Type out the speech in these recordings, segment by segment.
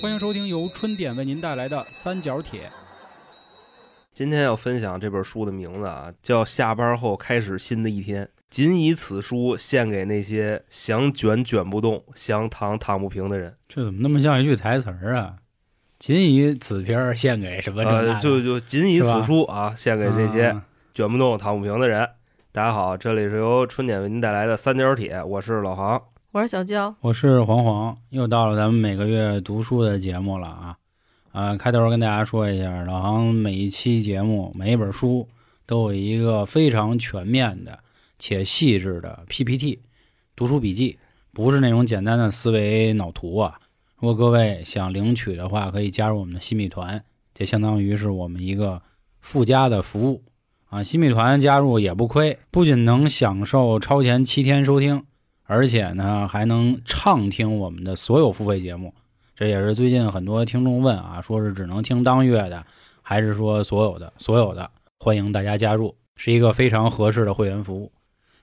欢迎收听由春点为您带来的《三角铁》。今天要分享这本书的名字啊，叫《下班后开始新的一天》。仅以此书献给那些想卷卷不动、想躺躺不平的人。这怎么那么像一句台词儿啊？仅以此篇儿献给什么就就仅以此书啊，献给这些啊卷不动、躺不平的人。大家好，这里是由春点为您带来的三角铁，我是老航。我是小娇，我是黄黄，又到了咱们每个月读书的节目了啊！啊，开头跟大家说一下，老航每一期节目每一本书都有一个非常全面的且细致的 PPT 读书笔记，不是那种简单的思维脑图啊。如果各位想领取的话，可以加入我们的新米团，这相当于是我们一个附加的服务啊。新米团加入也不亏，不仅能享受超前七天收听。而且呢，还能畅听我们的所有付费节目，这也是最近很多听众问啊，说是只能听当月的，还是说所有的所有的？欢迎大家加入，是一个非常合适的会员服务。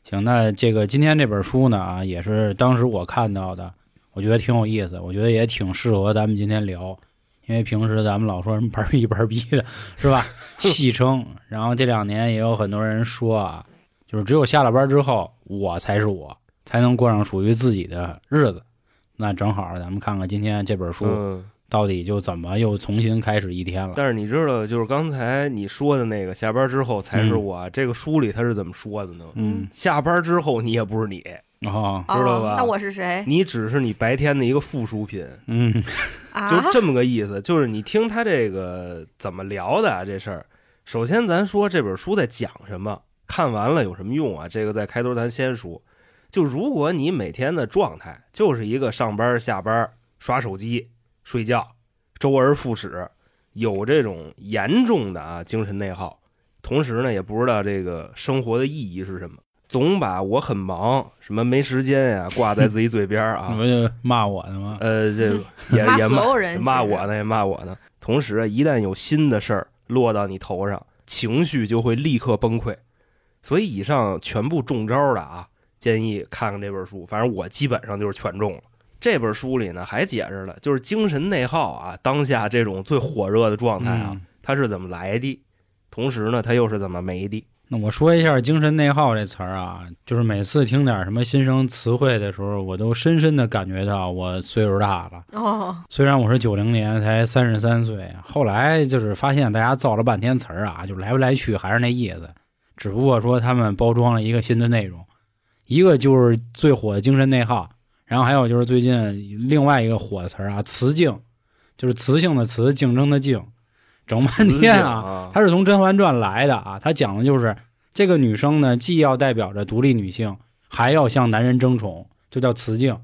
行，那这个今天这本书呢啊，也是当时我看到的，我觉得挺有意思，我觉得也挺适合咱们今天聊，因为平时咱们老说什么班儿逼班儿逼的，是吧？戏称，然后这两年也有很多人说啊，就是只有下了班之后，我才是我。才能过上属于自己的日子。那正好，咱们看看今天这本书嗯，到底就怎么又重新开始一天了。但是你知道，就是刚才你说的那个下班之后才是我，这个书里他是怎么说的呢？嗯，下班之后你也不是你，哦，知道吧哦那我是谁你只是你白天的一个附属品。嗯啊？就这么个意思，就是你听他这个怎么聊的啊，这事儿。首先，咱说这本书在讲什么，看完了有什么用啊？这个在开头咱先说。就如果你每天的状态就是一个上班、下班、刷手机、睡觉，周而复始，有这种严重的啊精神内耗，同时呢也不知道这个生活的意义是什么，总把我很忙、什么没时间呀、挂在自己嘴边啊 你，不就骂我呢吗？呃，这 也骂也所有人骂我呢，也骂我呢。同时啊，一旦有新的事儿落到你头上，情绪就会立刻崩溃。所以以上全部中招的啊，建议看看这本书。反正我基本上就是全中了。这本书里呢还解释了，就是精神内耗啊，当下这种最火热的状态啊，嗯它是怎么来的，同时呢，它又是怎么没的。那我说一下“精神内耗”这词儿啊，就是每次听点什么新生词汇的时候，我都深深的感觉到我岁数大了。哦，虽然我是九零年，才三十三岁，后来就是发现大家造了半天词儿啊，就来不来去还是那意思，只不过说他们包装了一个新的内容，一个就是最火的精神内耗，然后还有就是最近另外一个火的词儿啊，雌竞，就是雌性的雌，竞争的竞，整半天啊，啊，它是从《甄嬛传》来的啊，它讲的就是这个女生呢，既要代表着独立女性，还要向男人争宠，就叫雌竞。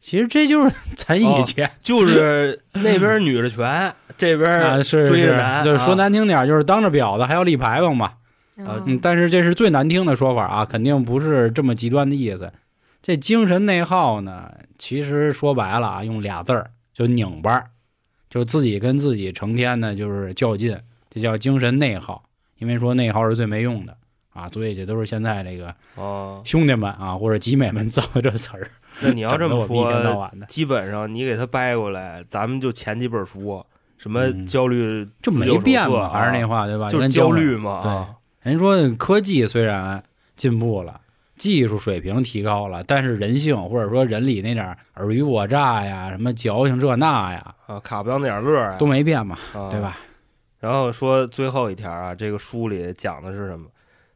其实这就是 咱以前、就是那边女的全，这边啊，是是追着男，就是说啊难听点，就是当着婊子还要立牌坊嘛。啊嗯，但是这是最难听的说法啊，肯定不是这么极端的意思。这精神内耗呢，其实说白了啊，用俩字儿就拧巴儿，就自己跟自己成天呢就是较劲，这叫精神内耗。因为说内耗是最没用的啊，所以这都是现在这个哦，兄弟们啊或者集美们 造的这词儿。那你要这么说，基本上你给他掰过来，咱们就前几本书，什么嗯焦虑就没变嘛，还是那话对吧？就是焦虑嘛。对啊人说科技虽然进步了，技术水平提高了，但是人性或者说人里那点尔虞我诈呀、什么矫情这那呀，啊，卡不了那点乐儿啊，都没变嘛，啊对？吧？然后说最后一条啊，这个书里讲的是什么？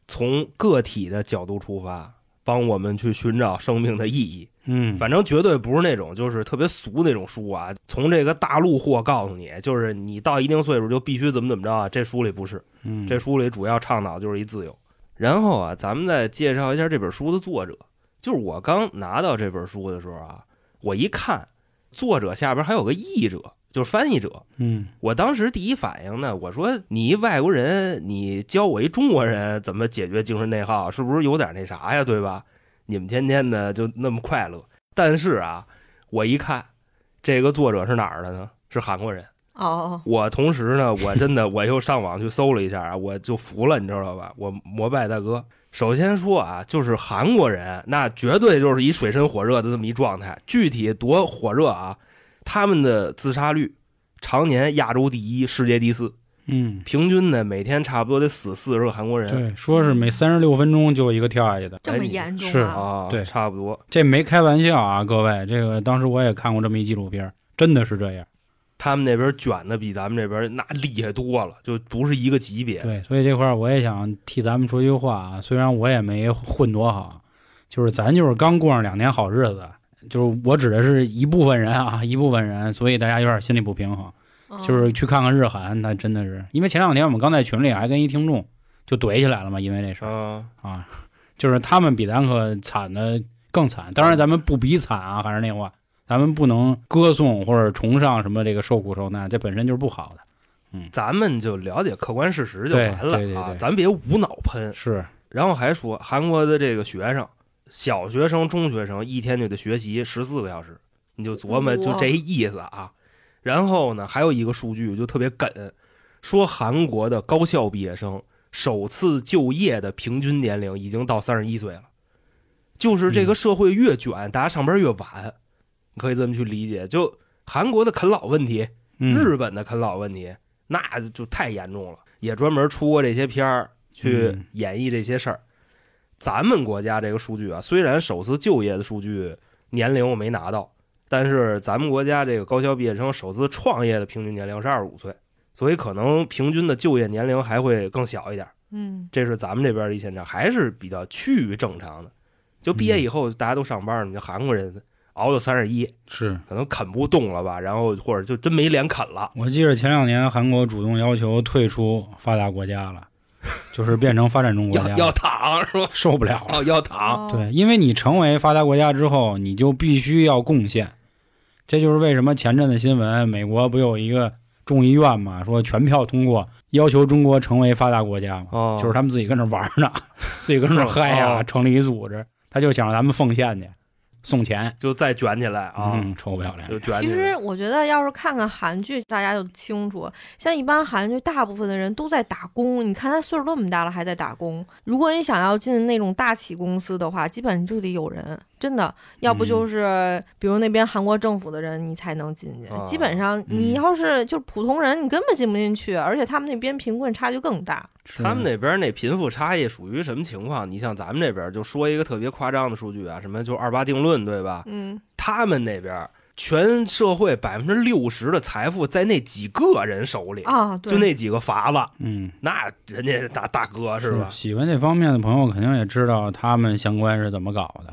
从个体的角度出发，帮我们去寻找生命的意义。嗯，反正绝对不是那种就是特别俗那种书啊。从这个大陆货告诉你，就是你到一定岁数就必须怎么怎么着啊。这书里不是，嗯这书里主要倡导就是一自由。然后啊，咱们再介绍一下这本书的作者。就是我刚拿到这本书的时候啊，我一看，作者下边还有个译者，就是翻译者。嗯我当时第一反应呢，我说你一外国人，你教我一中国人怎么解决精神内耗，是不是有点那啥呀？对吧？你们天天的就那么快乐，但是啊，我一看这个作者是哪儿的呢？是韩国人。哦，我同时呢，我真的 我又上网去搜了一下啊，我就服了，你知道吧？我膜拜大哥。首先说啊，就是韩国人，那绝对就是一水深火热的这么一状态。具体多火热啊，他们的自杀率常年亚洲第一，世界第四，嗯，平均呢每天差不多得死四十个韩国人对，说是每三十六分钟就有一个跳下去的，这么严重是啊？啊，对差不多。这没开玩笑啊，各位，这个当时我也看过这么一纪录片，真的是这样。他们那边卷的比咱们这边那厉害多了，就不是一个级别。对，所以这块儿我也想替咱们说句话啊，虽然我也没混多好，就是咱就是刚过上两年好日子，就是我指的是一部分人啊，一部分人，所以大家有点心理不平衡。嗯就是去看看日韩，那真的是，因为前两天我们刚在群里还跟一听众就怼起来了嘛，因为这事儿啊，啊，就是他们比咱可惨的更惨。当然咱们不比惨啊，还是那话，咱们不能歌颂或者崇尚什么这个受苦受难，这本身就是不好的。嗯咱们就了解客观事实就对完了啊，对对对咱别无脑喷。是，然后还说韩国的这个学生，小学生、中学生一天就得学习十四个小时，你就琢磨就这意思啊。然后呢，还有一个数据就特别梗，说韩国的高校毕业生首次就业的平均年龄已经到三十一岁了。就是这个社会越卷，大家上班越晚，你可以这么去理解。就韩国的啃老问题，嗯、日本的啃老问题，那就太严重了，也专门出过这些片儿去嗯演绎这些事儿。咱们国家这个数据啊，虽然首次就业的数据年龄我没拿到，但是咱们国家这个高校毕业生首次创业的平均年龄是二十五岁，所以可能平均的就业年龄还会更小一点。嗯，这是咱们这边的一现象，还是比较趋于正常的。就毕业以后大家都上班，你就韩国人熬到三十一，是可能啃不动了吧，然后或者就真没脸啃了。我记得前两年韩国主动要求退出发达国家了，就是变成发展中国家，要要躺是吧？受不了了。哦，要躺。哦对，因为你成为发达国家之后，你就必须要贡献，这就是为什么前阵子新闻，美国不有一个众议院嘛，说全票通过，要求中国成为发达国家嘛，哦，就是他们自己跟那玩呢，自己跟那嗨呀、哦成立一组织，他就想让咱们奉献去，送钱，就再卷起来啊，嗯，臭不要脸就。卷其起来。实我觉得，要是看看韩剧，大家就清楚。像一般韩剧，大部分的人都在打工。你看他岁数那么大了，还在打工。如果你想要进那种大企公司的话，基本上就得有人，真的，要不就是比如那边韩国政府的人，你才能进去。啊基本上你要是就是普通人，你根本进不进去，而且他们那边贫困差距更大。是他们那边那贫富差异属于什么情况？你像咱们这边就说一个特别夸张的数据啊，什么就二八定论，对吧？嗯，他们那边全社会百分之六十的财富在那几个人手里，啊，对，就那几个法子，嗯，那人家大大哥是吧？喜欢这方面的朋友肯定也知道他们相关是怎么搞的，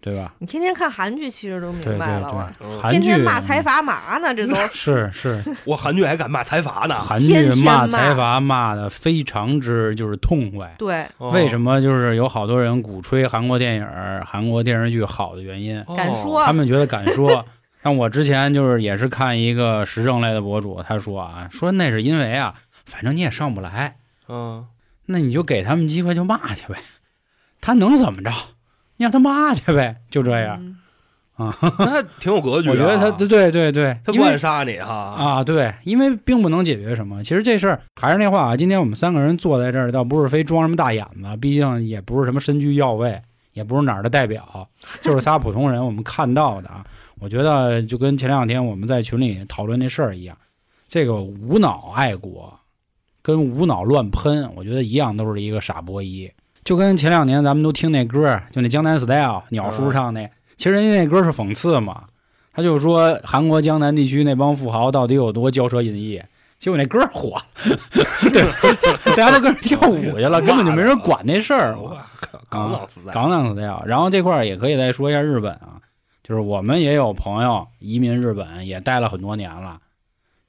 对吧？你天天看韩剧，其实都明白了。韩剧天天骂财阀嘛呢，这都是是，我韩剧还敢骂财阀呢？韩剧骂骂财阀骂的非常之就是痛快。对，为什么么就是有好多人鼓吹韩国电影、韩国电视剧好的原因？敢说他们觉得敢说。但我之前就是也是看一个时政类的博主，他说啊，说那是因为啊，反正你也上不来，嗯，那你就给他们机会就骂去呗，他能怎么着？你让他骂去呗，就这样。嗯 那挺有格局啊。我觉得他对对对对，他因为不敢杀你哈啊，对，因为并不能解决什么。其实这事儿还是那话啊，今天我们三个人坐在这儿，倒不是非装什么大眼子，毕竟也不是什么身居要位，也不是哪儿的代表，就是仨 普通人。我们看到的啊，我觉得就跟前两天我们在群里讨论那事儿一样，这个无脑爱国跟无脑乱喷，我觉得一样，都是一个傻波一。就跟前两年咱们都听那歌，就那江南 style 鸟叔唱那，其实人家那歌是讽刺嘛。他就说韩国江南地区那帮富豪到底有多骄奢淫逸，结果那歌火了，对，大家都跟着跳舞去了，根本就没人管那事儿。我靠，港老死在港港 style。然后这块儿也可以再说一下日本啊，就是我们也有朋友移民日本，也待了很多年了。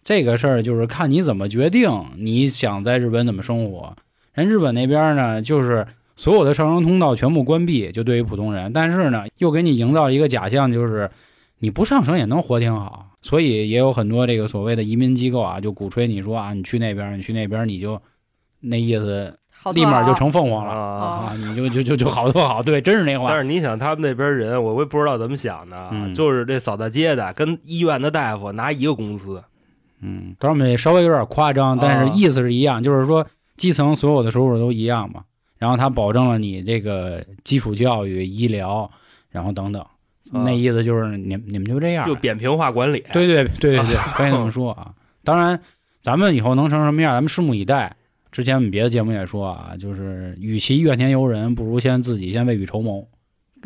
这个事儿就是看你怎么决定，你想在日本怎么生活。人日本那边呢，就是所有的上升通道全部关闭，就对于普通人，但是呢，又给你营造一个假象，就是你不上升也能活挺好。所以也有很多这个所谓的移民机构啊，就鼓吹你说啊，你去那边，你去那边，你就那意思，立马就成凤凰了啊。啊，你就就就就好多好，对，真是那话但。是你想，他们那边人，我也不知道怎么想的就是这扫大街的跟医院的大夫拿一个工资，嗯，当然我们也稍微有点夸张，但啊是意思是一样，就是说基层所有的收入都一样嘛。然后他保证了你这个基础教育、医疗，然后等等，啊那意思就是你们你们就这样，就扁平化管理。对对对对对，可以这么说啊。当然，咱们以后能成什么样，咱们拭目以待。之前我们别的节目也说啊，就是与其怨天尤人，不如先自己先未雨绸缪，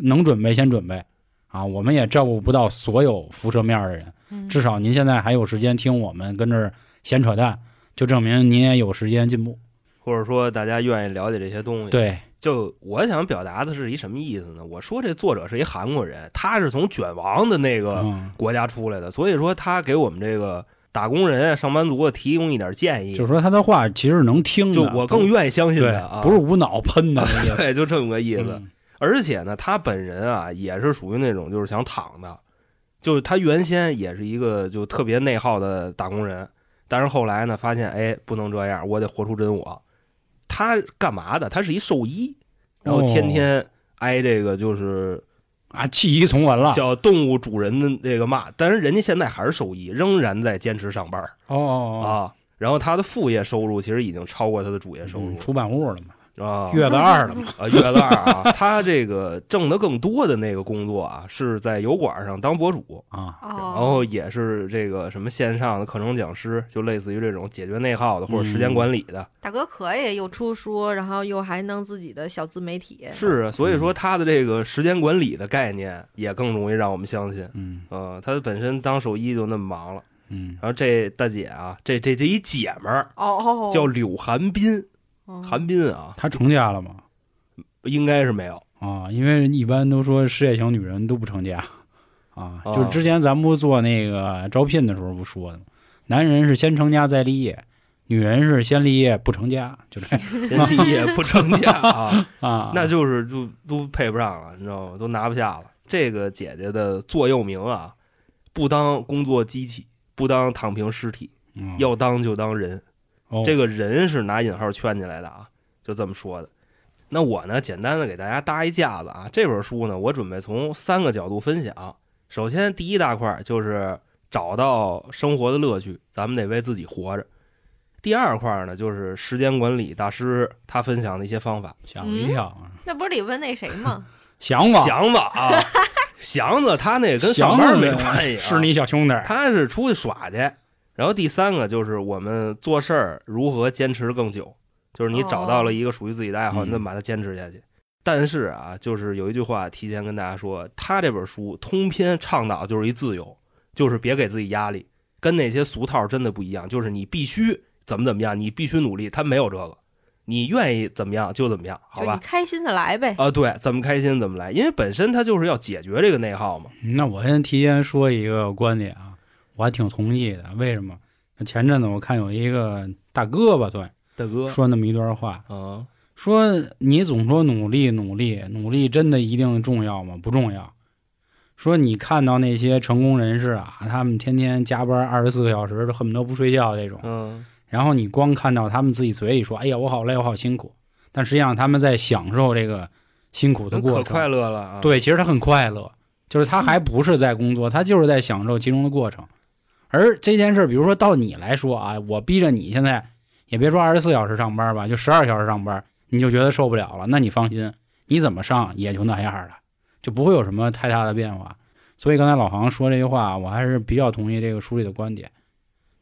能准备先准备啊。我们也照顾不到所有辐射面的人，嗯至少您现在还有时间听我们跟这儿闲扯淡，就证明您也有时间进步。或者说大家愿意了解这些东西。，对，就我想表达的是一什么意思呢？我说这作者是一韩国人，他是从卷王的那个嗯，国家出来的，所以说他给我们这个打工人、上班族提供一点建议，就是说他的话其实能听的，就我更愿意相信对的啊，不是无脑喷的 对，就这么个意思。嗯而且呢，他本人啊也是属于那种就是想躺的，就是他原先也是一个就特别内耗的打工人，但是后来呢发现哎不能这样，我得活出真我。他干嘛的？他是一兽医，然后天天挨这个就是啊，弃医从文了。小动物主人的这个骂，但是人家现在还是兽医，仍然在坚持上班儿哦哦哦，啊。然后他的副业收入其实已经超过他的主业收入嗯出版物了嘛，啊。月子二了嘛。啊，月子二啊，他这个挣的更多的那个工作啊，是在油管上当博主，啊，然哦，后也是这个什么线上的课程讲师，就类似于这种解决内耗的或者时间管理的。大哥可以又出书，然后又还弄自己的小自媒体，是啊，所以说他的这个时间管理的概念也更容易让我们相信。嗯呃，他本身当兽医就那么忙了，嗯，然后这大姐啊，这这这一姐们儿哦哦，叫柳寒冰，哦寒冰啊，她成家了吗？应该是没有。啊，因为一般都说事业型女人都不成家啊，哦就之前咱们不做那个招聘的时候不说的吗？男人是先成家再立业，女人是先立业不成家，就这先立业不成家 啊，啊，那就是就都配不上了，你知道吗？都拿不下了。这个姐姐的座右铭啊，不当工作机器，不当躺平尸体，嗯要当就当人。哦这个人是拿引号圈起来的啊，就这么说的。那我呢，简单的给大家搭一架子啊。这本书呢，我准备从三个角度分享。首先，第一大块就是找到生活的乐趣，咱们得为自己活着。第二块呢，就是时间管理大师他分享的一些方法。吓我一跳啊，那不是得问那谁吗？祥子，祥子啊，祥子他那跟上班没关系、啊，是你小兄弟，他是出去耍去。然后第三个就是我们做事儿如何坚持更久，就是你找到了一个属于自己的爱好，哦你怎么把它坚持下去。但是啊，就是有一句话提前跟大家说，他这本书通篇倡导就是一自由，就是别给自己压力，跟那些俗套真的不一样，就是你必须怎么怎么样，你必须努力，他没有这个，你愿意怎么样就怎么样，好吧？开心的来呗。啊，对，怎么开心怎么来，因为本身它就是要解决这个内耗嘛。那我先提前说一个观点啊，我还挺同意的。为什么？前阵子我看有一个大哥吧，算大哥，说那么一段话，啊，说你总说努力努力努力，真的一定重要吗？不重要。说你看到那些成功人士啊，他们天天加班二十四个小时，都恨不得不睡觉这种，嗯，然后你光看到他们自己嘴里说：“哎呀，我好累，我好辛苦。”但实际上他们在享受这个辛苦的过程，可快乐了啊。对，其实他很快乐，就是他还不是在工作，他就是在享受其中的过程。而这件事，比如说到你来说啊，我逼着你现在也别说二十四小时上班吧，就十二小时上班，你就觉得受不了了，那你放心，你怎么上也就那样了，就不会有什么太大的变化。所以刚才老航说这句话，我还是比较同意这个书里的观点，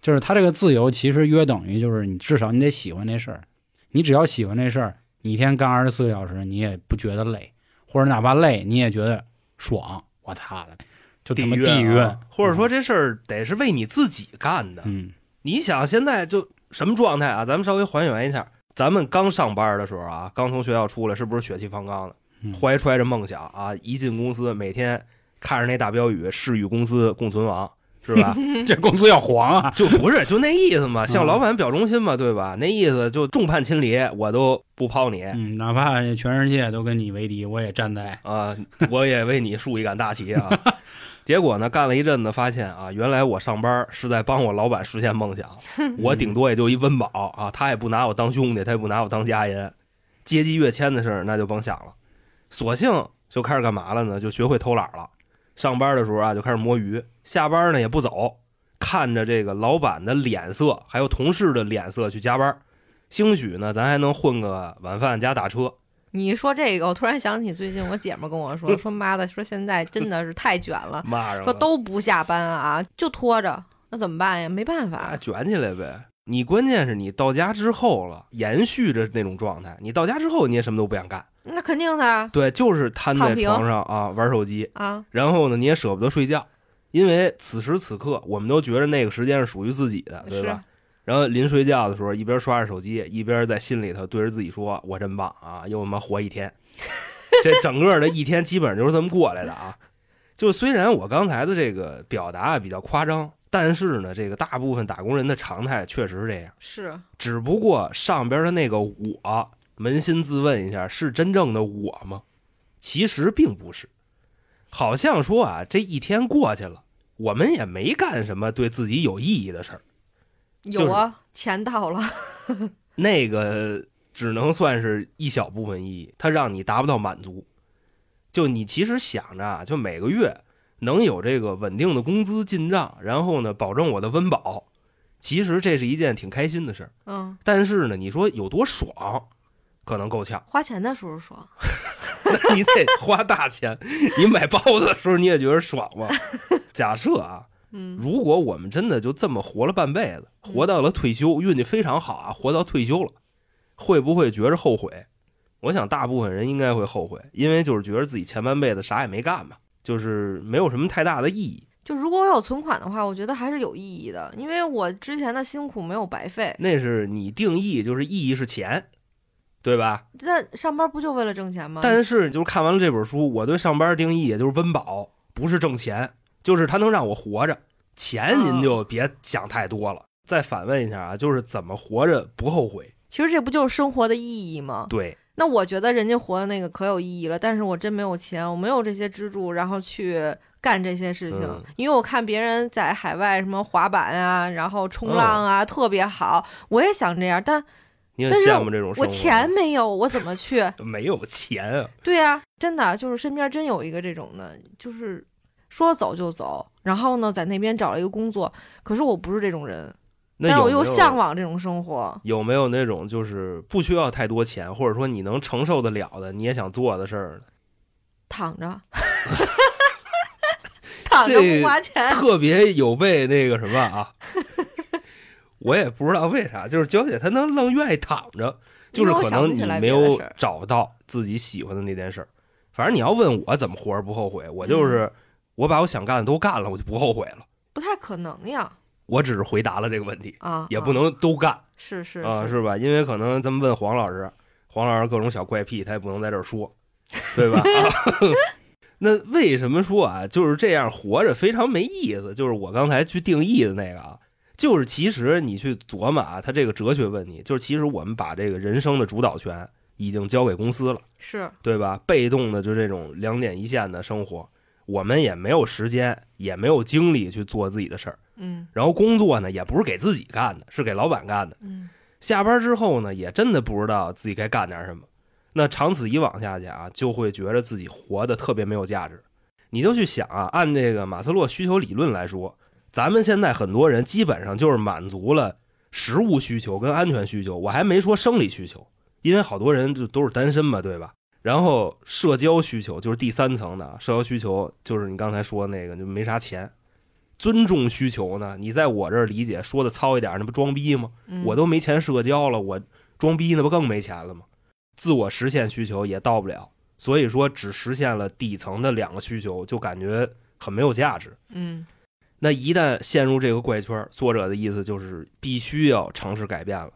就是他这个自由其实约等于就是你至少你得喜欢这事儿，你只要喜欢这事儿，你一天干二十四个小时，你也不觉得累，或者哪怕累，你也觉得爽。我他的，就他妈地狱或者说这事儿得是为你自己干的。嗯你想现在就什么状态啊？咱们稍微还原一下，咱们刚上班的时候啊，刚从学校出来，是不是血气方刚的，嗯怀揣着梦想啊？一进公司，每天看着那大标语“誓与公司共存亡”，是吧？这公司要黄啊！就不是就那意思嘛，向嗯老板表忠心嘛，对吧？那意思就众叛亲离，我都不抛你嗯，哪怕全世界都跟你为敌，我也站在啊，我也为你竖一杆大旗啊。结果呢，干了一阵子，发现啊，原来我上班是在帮我老板实现梦想，我顶多也就一温饱啊，他也不拿我当兄弟，他也不拿我当家人，阶级跃迁的事儿那就甭想了。索性就开始干嘛了呢？就学会偷懒了。上班的时候啊，就开始摸鱼；下班呢也不走，看着这个老板的脸色，还有同事的脸色去加班。兴许呢，咱还能混个晚饭加打车。你说这个，我突然想起最近我姐们儿跟我说，说妈的，说现在真的是太卷了，说都不下班啊，就拖着，那怎么办呀？没办啊法，卷起来呗。你关键是你到家之后了，延续着那种状态。你到家之后你也什么都不想干，那肯定的啊对，就是瘫在床上啊玩手机，啊，然后呢你也舍不得睡觉，因为此时此刻我们都觉得那个时间是属于自己的，对吧？然后临睡觉的时候，一边刷着手机，一边在心里头对着自己说：“我真棒啊，又他妈活一天。”这整个的一天基本上就是这么过来的啊。就虽然我刚才的这个表达比较夸张，但是呢，这个大部分打工人的常态确实是这样。是只不过上边的那个我，扪心自问一下，是真正的我吗？其实并不是。好像说啊，这一天过去了，我们也没干什么对自己有意义的事儿。有啊，钱到了，那个只能算是一小部分意义，它让你达不到满足。就你其实想着啊，就每个月能有这个稳定的工资进账，然后呢，保证我的温饱，其实这是一件挺开心的事儿。嗯，但是呢，你说有多爽，可能够呛。花钱的时候爽，那你得花大钱，你买包子的时候你也觉得爽吗？假设啊，嗯，如果我们真的就这么活了半辈子，活到了退休，运气非常好啊，活到退休了，会不会觉着后悔？我想大部分人应该会后悔，因为就是觉得自己前半辈子啥也没干嘛，就是没有什么太大的意义。就如果我有存款的话，我觉得还是有意义的，因为我之前的辛苦没有白费。那是你定义，就是意义是钱，对吧？那上班不就为了挣钱吗？但是就是看完了这本书，我对上班定义也就是温饱，不是挣钱，就是它能让我活着。钱您就别想太多了。再反问一下啊，就是怎么活着不后悔？其实这不就是生活的意义吗？对，那我觉得人家活的那个可有意义了，但是我真没有钱，我没有这些支柱，然后去干这些事情。嗯因为我看别人在海外什么滑板啊，然后冲嗯浪啊，特别好，我也想这样，但你很但是羡慕这种生活。我钱没有，我怎么去？没有钱啊，对呀、真的就是身边真有一个这种的，就是说走就走，然后呢在那边找了一个工作，可是我不是这种人，那但是我又向往这种生活。有没有那种就是不需要太多钱，或者说你能承受得了的，你也想做的事儿呢？躺着，躺着不花钱，特别有被那个什么啊，我也不知道为啥，就是娇姐她能愣愿意躺着，就是可能你没有找到自己喜欢的那件事儿。反正你要问我怎么活着不后悔，我就是我把我想干的都干了，我就不后悔了。不太可能呀我只是回答了这个问题，啊，也不啊能都干是是啊，是吧？因为可能咱们问黄老师，黄老师各种小怪癖，他也不能在这儿说，对吧？啊 那为什么说啊，就是这样活着非常没意思？就是我刚才去定义的那个啊，就是其实你去琢磨啊，他这个哲学问题，就是其实我们把这个人生的主导权已经交给公司了，是对吧？被动的就这种两点一线的生活，我们也没有时间，也没有精力去做自己的事儿。嗯然后工作呢，也不是给自己干的，是给老板干的。嗯下班之后呢，也真的不知道自己该干点什么。那长此以往下去啊，就会觉得自己活得特别没有价值。你就去想啊，按这个马斯洛需求理论来说，咱们现在很多人基本上就是满足了食物需求跟安全需求，我还没说生理需求，因为好多人就都是单身嘛，对吧？然后社交需求就是第三层的，社交需求就是你刚才说那个就没啥钱。尊重需求呢，你在我这儿理解说的糙一点，那不装逼吗？嗯，我都没钱社交了，我装逼那不更没钱了吗？自我实现需求也到不了，所以说只实现了底层的两个需求，就感觉很没有价值。嗯那一旦陷入这个怪圈，作者的意思就是必须要尝试改变了。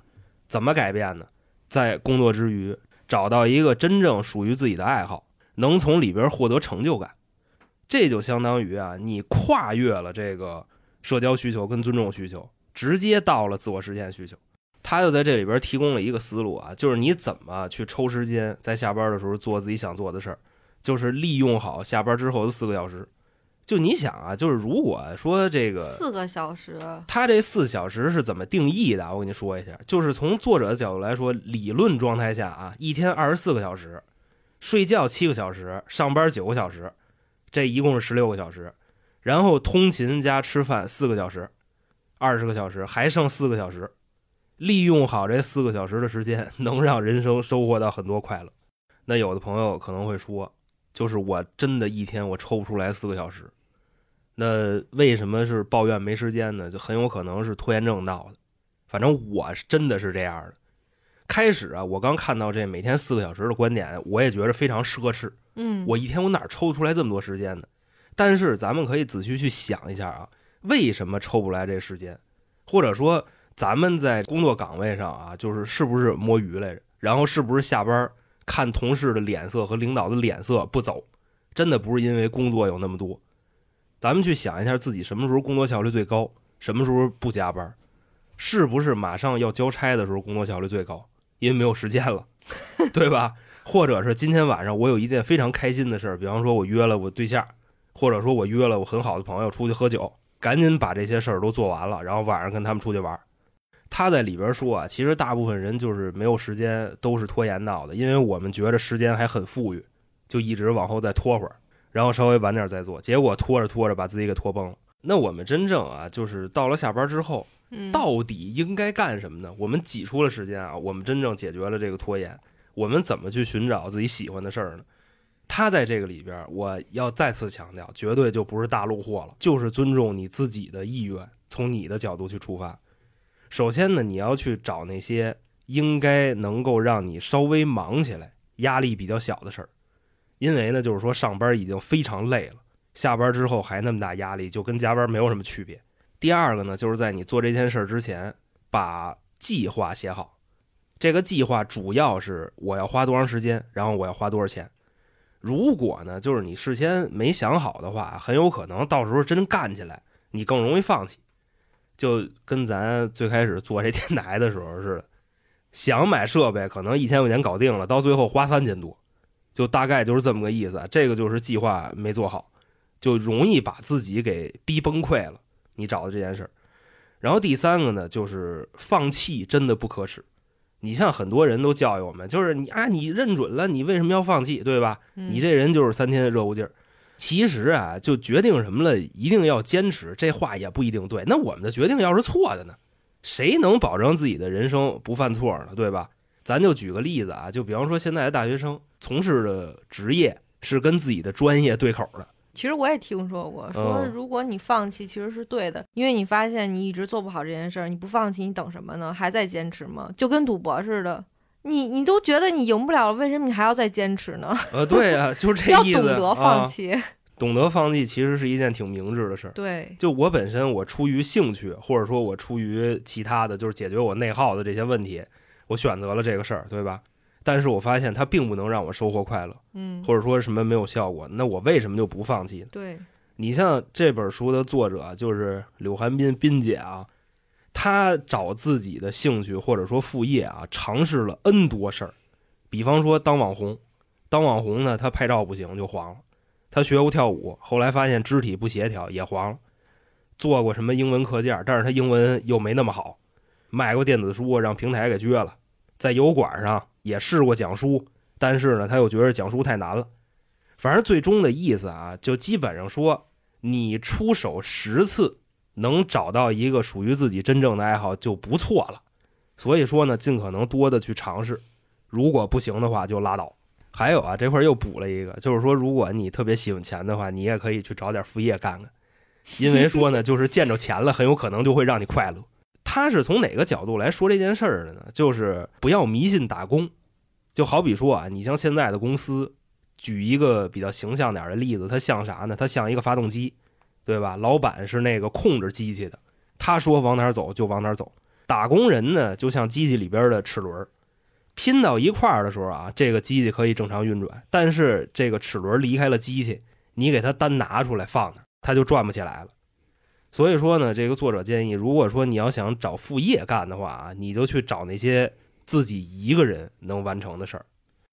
怎么改变呢？在工作之余，找到一个真正属于自己的爱好，能从里边获得成就感。这就相当于啊，你跨越了这个社交需求跟尊重需求，直接到了自我实现需求。他就在这里边提供了一个思路啊，就是你怎么去抽时间，在下班的时候做自己想做的事儿，就是利用好下班之后的四个小时。就你想啊，就是如果说这个四个小时，他这四小时是怎么定义的啊？我跟你说一下，就是从作者的角度来说，理论状态下啊，一天二十四个小时，睡觉七个小时，上班九个小时，这一共是十六个小时，然后通勤加吃饭四个小时，二十个小时，还剩四个小时，利用好这四个小时的时间，能让人生收获到很多快乐。那有的朋友可能会说，就是我真的一天我抽不出来四个小时，那为什么是抱怨没时间呢？就很有可能是拖延症闹的。反正我是真的是这样的。开始啊，我刚看到这每天四个小时的观点，我也觉得非常奢侈。嗯，我一天我哪抽出来这么多时间呢？但是咱们可以仔细去想一下啊，为什么抽不来这时间？或者说咱们在工作岗位上啊，就是是不是摸鱼来着？然后是不是下班看同事的脸色和领导的脸色不走？真的不是因为工作有那么多。咱们去想一下自己什么时候工作效率最高，什么时候不加班？是不是马上要交差的时候工作效率最高？因为没有时间了，对吧？或者是今天晚上我有一件非常开心的事儿，比方说我约了我对象，或者说我约了我很好的朋友出去喝酒，赶紧把这些事儿都做完了，然后晚上跟他们出去玩。他在里边说啊，其实大部分人就是没有时间，都是拖延到的，因为我们觉着时间还很富裕，就一直往后再拖会儿，然后稍微晚点再做，结果拖着拖着把自己给拖崩了。那我们真正啊，就是到了下班之后。嗯到底应该干什么呢？我们挤出了时间啊，我们真正解决了这个拖延。我们怎么去寻找自己喜欢的事儿呢？他在这个里边，我要再次强调，绝对就不是大陆货了，就是尊重你自己的意愿，从你的角度去出发。首先呢，你要去找那些应该能够让你稍微忙起来、压力比较小的事儿，因为呢，就是说上班已经非常累了，下班之后还那么大压力，就跟加班没有什么区别。第二个呢，就是在你做这件事儿之前，把计划写好。这个计划主要是我要花多长时间，然后我要花多少钱。如果呢，就是你事先没想好的话，很有可能到时候真干起来，你更容易放弃。就跟咱最开始做这电台的时候似的，想买设备可能一千块钱搞定了，到最后花三千多，就大概就是这么个意思。这个就是计划没做好，就容易把自己给逼崩溃了。你找的这件事儿，然后第三个呢，就是放弃真的不可耻。你像很多人都教育我们，就是你啊，你认准了，你为什么要放弃，对吧？你这人就是三天的热乎劲儿。其实啊，就决定什么了，一定要坚持，这话也不一定对。那我们的决定要是错的呢？谁能保证自己的人生不犯错呢？对吧？咱就举个例子啊，就比方说现在的大学生从事的职业是跟自己的专业对口的。其实我也听说过，说如果你放弃，其实是对的，因为你发现你一直做不好这件事儿，你不放弃，你等什么呢？还在坚持吗？就跟赌博似的，你你都觉得你赢不了了，为什么你还要再坚持呢？呃，对啊，就是这要意思。懂得放弃，啊，懂得放弃其实是一件挺明智的事儿。对，就我本身，我出于兴趣，或者说我出于其他的就是解决我内耗的这些问题，我选择了这个事儿，对吧？但是我发现它并不能让我收获快乐，嗯，或者说什么没有效果，那我为什么就不放弃呢？对，你像这本书的作者就是柳寒冰冰姐啊，她找自己的兴趣或者说副业啊，尝试了 N 多事儿，比方说当网红，当网红呢，她拍照不行就黄了；她学过跳舞，后来发现肢体不协调也黄了；做过什么英文课件，但是她英文又没那么好；卖过电子书，让平台给撅了；在油管上也试过讲书，但是呢，他又觉得讲书太难了。反正最终的意思啊，就基本上说，你出手十次，能找到一个属于自己真正的爱好就不错了。所以说呢，尽可能多的去尝试，如果不行的话就拉倒。还有啊，这块又补了一个，就是说，如果你特别喜欢钱的话，你也可以去找点副业干干，因为说呢，就是见着钱了，很有可能就会让你快乐。他是从哪个角度来说这件事儿的呢？就是不要迷信打工，就好比说啊，你像现在的公司。举一个比较形象点的例子，它像啥呢？它像一个发动机，对吧？老板是那个控制机器的，他说往哪儿走就往哪儿走。打工人呢，就像机器里边的齿轮，拼到一块儿的时候啊，这个机器可以正常运转。但是这个齿轮离开了机器，你给它单拿出来放那，它就转不起来了。所以说呢，这个作者建议，如果说你要想找副业干的话啊，你就去找那些自己一个人能完成的事儿。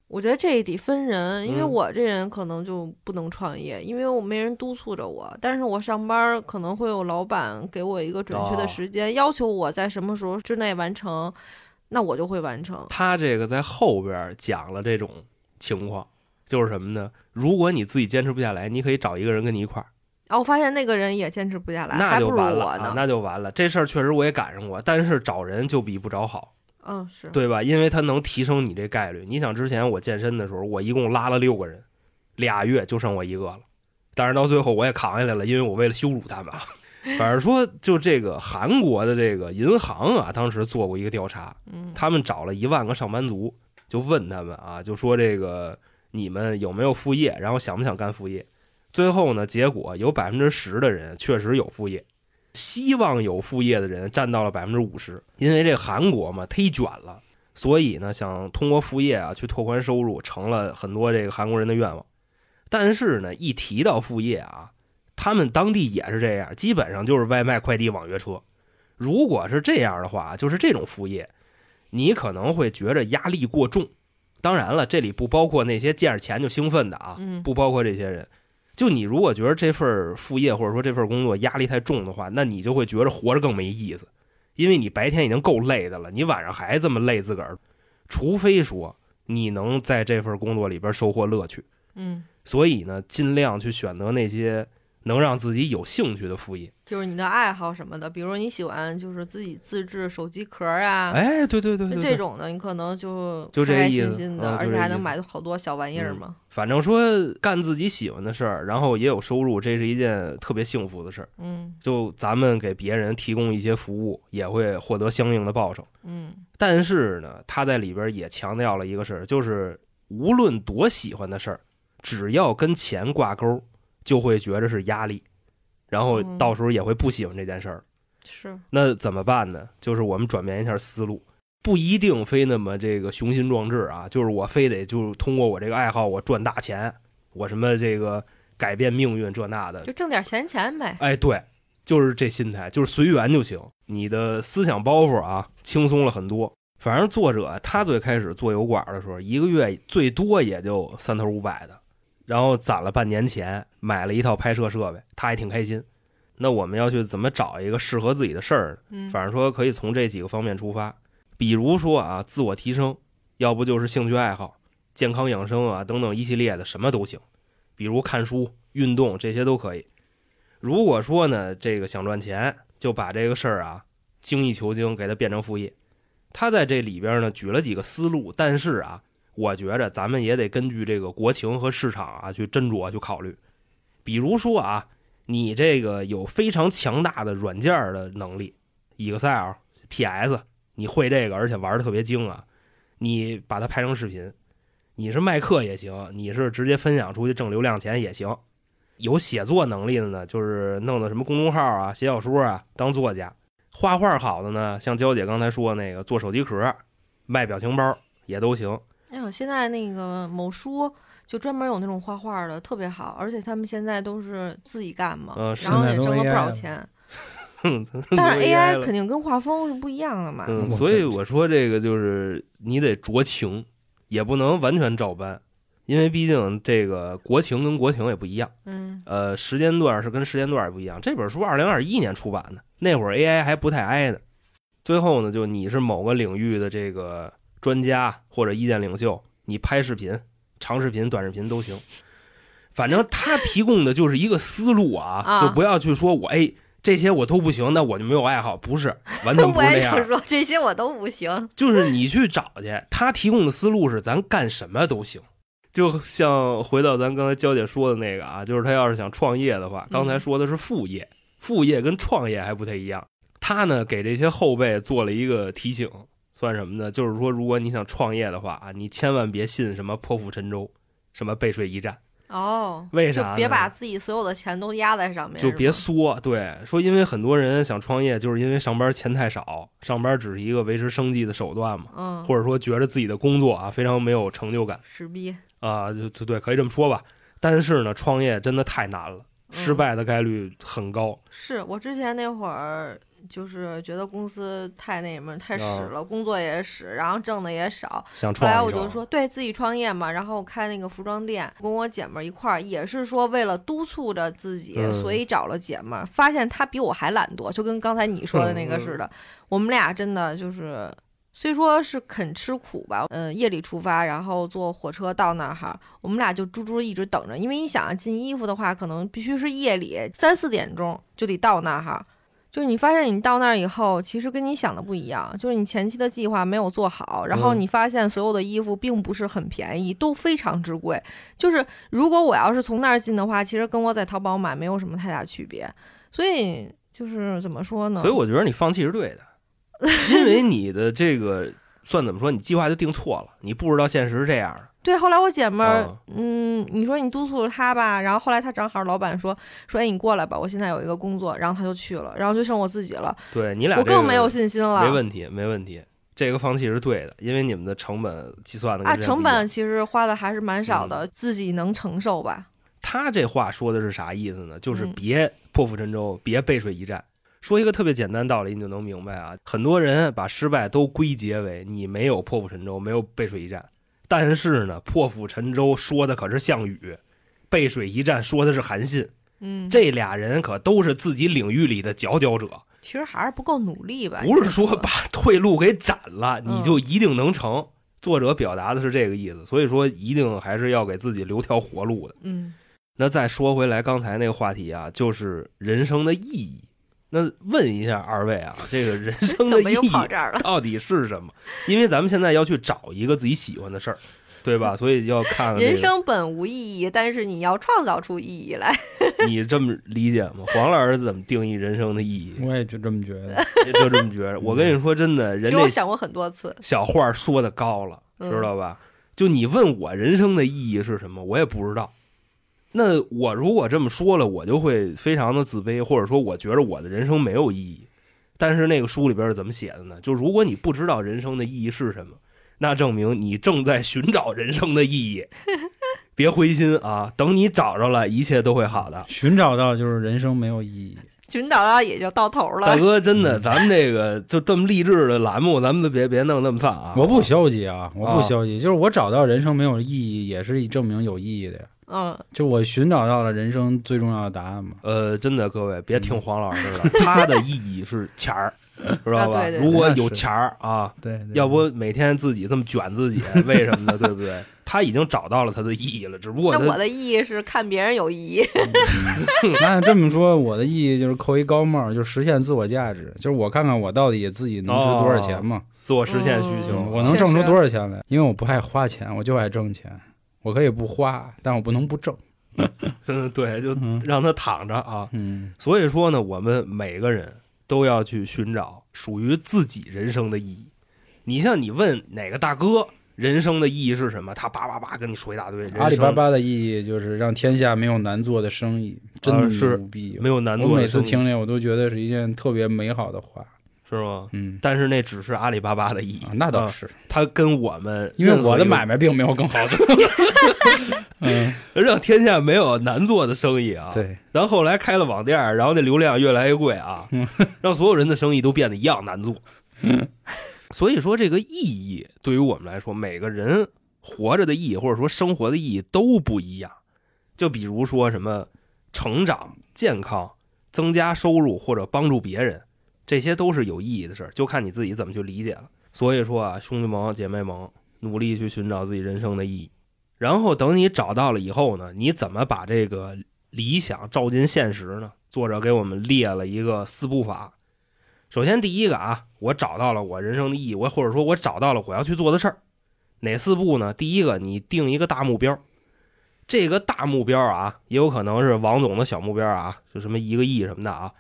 我觉得这得分人，因为嗯我这人可能就不能创业，因为我没人督促着我。但是我上班可能会有老板给我一个准确的哦时间，要求我在什么时候之内完成，那我就会完成。他这个在后边讲了这种情况，就是什么呢？如果你自己坚持不下来，你可以找一个人跟你一块儿，然后我发现那个人也坚持不下来，那就完了啊。，那就完了。这事儿确实我也赶上过，但是找人就比不找好。嗯，是，对吧？因为他能提升你这概率。你想之前我健身的时候，我一共拉了六个人，俩月就剩我一个了，但是到最后我也扛下来了，因为我为了羞辱他们啊。反正说，就这个韩国的这个银行啊，当时做过一个调查，嗯，他们找了一万个上班族，就问他们啊，就说这个你们有没有副业，然后想不想干副业？最后呢，结果有百分之十的人确实有副业，希望有副业的人占到了百分之五十。因为这韩国嘛忒卷了，所以呢，想通过副业啊去拓宽收入，成了很多这个韩国人的愿望。但是呢，一提到副业啊，他们当地也是这样，基本上就是外卖、快递、网约车。如果是这样的话，就是这种副业，你可能会觉着压力过重。当然了，这里不包括那些见着钱就兴奋的啊，嗯不包括这些人。就你如果觉得这份副业或者说这份工作压力太重的话，那你就会觉得活着更没意思，因为你白天已经够累的了，你晚上还这么累自个儿。除非说你能在这份工作里边收获乐趣，嗯，所以呢，尽量去选择那些能让自己有兴趣的副业。就是你的爱好什么的，比如你喜欢就是自己自制手机壳啊，哎，对对对对，对这种的，你可能就就这开心心的，啊而且还能买好多小玩意儿嗯嘛。反正说干自己喜欢的事儿，然后也有收入，这是一件特别幸福的事儿。嗯就咱们给别人提供一些服务，也会获得相应的报酬。嗯但是呢，他在里边也强调了一个事儿，就是无论多喜欢的事儿，只要跟钱挂钩，就会觉着是压力，然后嗯到时候也会不喜欢这件事儿。是，那怎么办呢？就是我们转变一下思路，不一定非那么这个雄心壮志啊，就是我非得就通过我这个爱好我赚大钱，我什么这个改变命运这那的就，挣点闲钱呗。哎，对，就是这心态，就是随缘就行。你的思想包袱啊，轻松了很多。反正作者他最开始做油管的时候，一个月最多也就三头五百的，然后攒了半年钱，买了一套拍摄设备，他还挺开心。那我们要去怎么找一个适合自己的事儿呢？嗯，反正说可以从这几个方面出发，比如说啊，自我提升，要不就是兴趣爱好、健康养生啊等等一系列的，什么都行。比如看书、运动这些都可以。如果说呢，这个想赚钱，就把这个事儿啊精益求精，给它变成副业。他在这里边呢举了几个思路，但是啊，我觉着咱们也得根据这个国情和市场啊去斟酌去考虑。比如说啊，你这个有非常强大的软件的能力，Excel、PS，你会这个，而且玩的特别精啊，你把它拍成视频，你是卖课也行，你是直接分享出去挣流量钱也行。有写作能力的呢，就是弄的什么公众号啊、写小说啊，当作家；画画好的呢，像娇姐刚才说的那个做手机壳、卖表情包也都行。哎呦，现在那个某书就专门有那种画画的，特别好，而且他们现在都是自己干嘛，然后也挣了不少钱。但是 AI 肯定跟画风是不一样的嘛。嗯，所以我说这个就是你得酌情，也不能完全照搬，因为毕竟这个国情跟国情也不一样，嗯呃，时间段是跟时间段也不一样。这本书二零二一年出版的，那会儿 AI 还不太挨呢。最后呢，就你是某个领域的这个专家或者意见领袖，你拍视频、长视频、短视频都行。反正他提供的就是一个思路啊，啊就不要去说我哎这些我都不行，那我就没有爱好，不是，完全不那样。也想说这些我都不行。就是你去找去，他提供的思路是咱干什么都行。就像回到咱刚才娇姐说的那个啊，就是他要是想创业的话，刚才说的是副业，副业跟创业还不太一样。他呢给这些后辈做了一个提醒，算什么呢？就是说，如果你想创业的话啊，你千万别信什么破釜沉舟，什么背水一战，哦，为啥别把自己所有的钱都压在上面，就别吗缩。对，说因为很多人想创业，就是因为上班钱太少，上班只是一个维持生计的手段嘛。嗯，或者说觉得自己的工作啊非常没有成就感屎逼，啊，就就对，可以这么说吧。但是呢，创业真的太难了，失嗯败的概率很高。是我之前那会儿就是觉得公司太那什么太屎啊了，工作也屎，然后挣的也少。想后来我就说，对自己创业嘛，然后开那个服装店，跟我姐们儿一块儿，也是说为了督促着自己，嗯所以找了姐们儿，发现她比我还懒惰，就跟刚才你说的那个嗯似的。我们俩真的就是。虽说是肯吃苦吧，嗯，夜里出发，然后坐火车到那儿哈，我们俩就猪猪一直等着，因为你想啊，进衣服的话，可能必须是夜里三四点钟就得到那儿哈，就是你发现你到那儿以后，其实跟你想的不一样，就是你前期的计划没有做好，然后嗯你发现所有的衣服并不是很便宜，都非常之贵。就是如果我要是从那儿进的话，其实跟我在淘宝买没有什么太大区别。所以就是怎么说呢？所以我觉得你放弃是对的，因为你的这个算怎么说，你计划就定错了，你不知道现实是这样的。对，后来我姐们儿，哦嗯，你说你督促了她吧，然后后来她正好老板说说，哎，你过来吧，我现在有一个工作，然后她就去了，然后就剩我自己了，对你俩、这个我更没有信心了。没问题，没问题。这个放弃是对的，因为你们的成本计算的啊，成本其实花的还是蛮少嗯的，自己能承受吧。他这话说的是啥意思呢？就是嗯别破釜沉舟，别背水一战。说一个特别简单道理，你就能明白啊。很多人把失败都归结为你没有破釜沉舟，没有背水一战。但是呢，破釜沉舟说的可是项羽，背水一战说的是韩信。嗯，这俩人可都是自己领域里的佼佼者，其实还是不够努力吧。不是说把退路给斩了，嗯你就一定能成。作者表达的是这个意思，所以说一定还是要给自己留条活路的。嗯那再说回来，刚才那个话题啊，就是人生的意义。那问一下二位啊，这个人 生的怎么又意义跑这了？到底是什么？因为咱们现在要去找一个自己喜欢的事儿，对吧？所以要看看、这个、人生本无意义，但是你要创造出意义来。你这么理解吗？黄老师怎么定义人生的意义？我也就这么觉得。就这么觉得。我跟你说，真的，人这其实我想过很多次，小话说的高了，嗯知道吧？就你问我人生的意义是什么，我也不知道。那我如果这么说了，我就会非常的自卑，或者说我觉得我的人生没有意义。但是那个书里边是怎么写的呢？就如果你不知道人生的意义是什么，那证明你正在寻找人生的意义。别灰心啊，等你找着了，一切都会好的。寻找到就是人生没有意义。寻找到也就到头了。大哥，真的，嗯咱们这个就这么励志的栏目，咱们都别别弄那么丧啊！我不消极啊，我不啊消极，就是我找到人生没有意义，也是证明有意义的呀。嗯，就我寻找到了人生最重要的答案嘛。呃，真的，各位别嗯听黄老师的，他的意义是钱儿，知道吧？啊对对对如果有钱儿啊，对，要不每天自己这么卷自己，为什么呢？对不对？他已经找到了他的意义了，只不过那我的意义是看别人有意义。那这么说，我的意义就是扣一高帽，就是实现自我价值，就是我看看我到底自己能值多少钱嘛，自我实现需求，嗯我能挣出多少钱来？因为我不爱花钱，我就爱挣钱。我可以不花，但我不能不挣。嗯，对，就嗯让他躺着啊。嗯，所以说呢，我们每个人都要去寻找属于自己人生的意义。你像你问哪个大哥人生的意义是什么，他叭叭叭跟你说一大堆。阿里巴巴的意义就是让天下没有难做的生意，真的是！没有难我每度的生意，次听这，我都觉得是一件特别美好的话。是吗？嗯，但是那只是阿里巴巴的意义啊，那倒啊是，它跟我们因为我的买卖并没有更好的。嗯，让天下没有难做的生意啊。，对，然后后来开了网店，然后那流量越来越贵啊，嗯让所有人的生意都变得一样难做。嗯 所以说，这个意义对于我们来说，每个人活着的意义或者说生活的意义都不一样。就比如说什么成长、健康、增加收入或者帮助别人，这些都是有意义的事儿，就看你自己怎么去理解了。所以说啊，兄弟们、姐妹们，努力去寻找自己人生的意义。然后等你找到了以后呢，你怎么把这个理想照进现实呢？作者给我们列了一个四步法。首先第一个啊，我找到了我人生的意义，我或者说我找到了我要去做的事儿。哪四步呢？第一个，你定一个大目标。这个大目标啊，也有可能是王总的小目标啊，就什么一个亿什么的啊。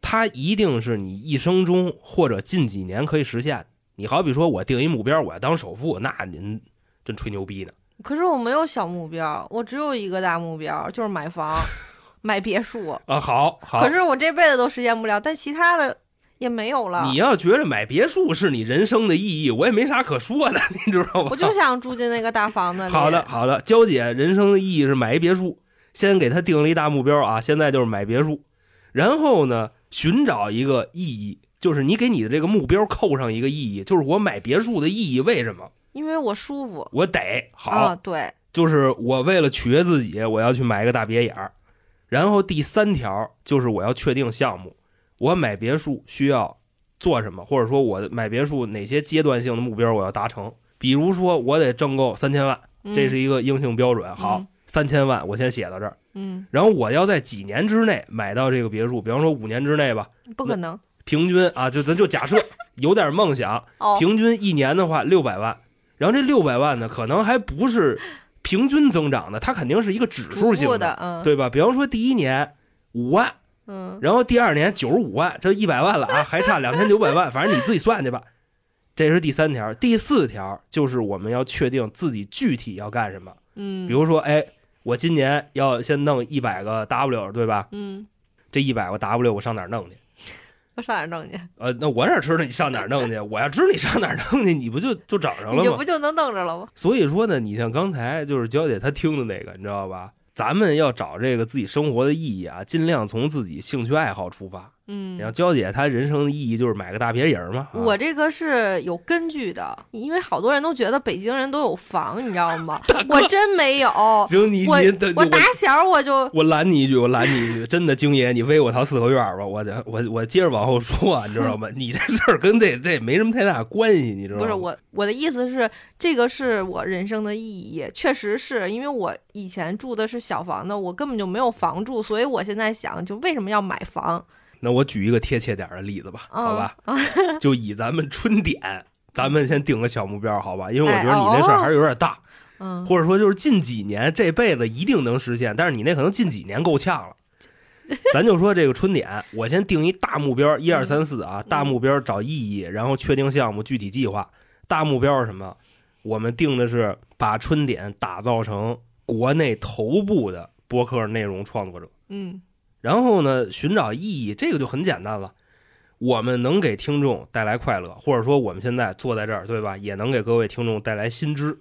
它一定是你一生中或者近几年可以实现。你好比说我定一目标，我要当首富，那您真吹牛逼呢。可是我没有小目标，我只有一个大目标，就是买房、买别墅。啊，好好。可是我这辈子都实现不了，但其他的也没有了。你要觉着买别墅是你人生的意义，我也没啥可说的，你知道吗？我就想住进那个大房子里。好的，好的，娇姐人生的意义是买一别墅，先给她定了一大目标啊，现在就是买别墅，然后呢，寻找一个意义，就是你给你的这个目标扣上一个意义，就是我买别墅的意义为什么？因为我舒服。我得好，啊，对，就是我为了取悦自己，我要去买一个大别眼儿。然后第三条就是我要确定项目，我买别墅需要做什么，或者说我买别墅哪些阶段性的目标我要达成。比如说我得挣够三千万，嗯这是一个硬性标准。好嗯，三千万我先写到这儿。嗯，然后我要在几年之内买到这个别墅，比方说五年之内吧，不可能。平均啊，就咱就假设有点梦想，哦，平均一年的话六百万，然后这六百万呢，可能还不是平均增长的，它肯定是一个指数性的，嗯，，对吧？比方说第一年五万，嗯，然后第二年九十五万，这一百万了啊，还差两千九百万，反正你自己算去吧。这是第三条，第四条就是我们要确定自己具体要干什么。嗯，比如说，哎，我今年要先弄一百个 W，对吧？嗯，这一百个 W 我上哪儿弄去？我上哪儿弄去？呃，那我哪知道你上哪儿弄去？我要知道你上哪儿弄去，你不就就找着了吗你就不？就能弄着了吗？所以说呢，你像刚才就是娇姐她听的那个，你知道吧？咱们要找这个自己生活的意义啊，尽量从自己兴趣爱好出发。嗯然后娇姐她人生的意义就是买个大别野儿嘛。啊我这个是有根据的，因为好多人都觉得北京人都有房，你知道吗？我真没有，行，你我我打小我就我拦你一句，我拦你一句，真的，京爷，你喂我套四合院儿吧，我这我我接着往后说啊，你知道吗？你这事儿跟这这没什么太大关系，你知道吗？不是我我的意思是，这个是我人生的意义，确实是因为我以前住的是小房子，我根本就没有房住，所以我现在想，就为什么要买房？那我举一个贴切点的例子吧，嗯好吧？就以咱们春点，咱们先定个小目标，好吧？因为我觉得你那事儿还是有点大，嗯，或者说就是近几年这辈子一定能实现，但是你那可能近几年够呛了。咱就说这个春点，我先定一大目标，一二三四啊，大目标找意义，然后确定项目、具体计划。大目标是什么？我们定的是把春点打造成国内头部的播客内容创作者。嗯然后呢，寻找意义，这个就很简单了。我们能给听众带来快乐，或者说我们现在坐在这儿，对吧？也能给各位听众带来新知，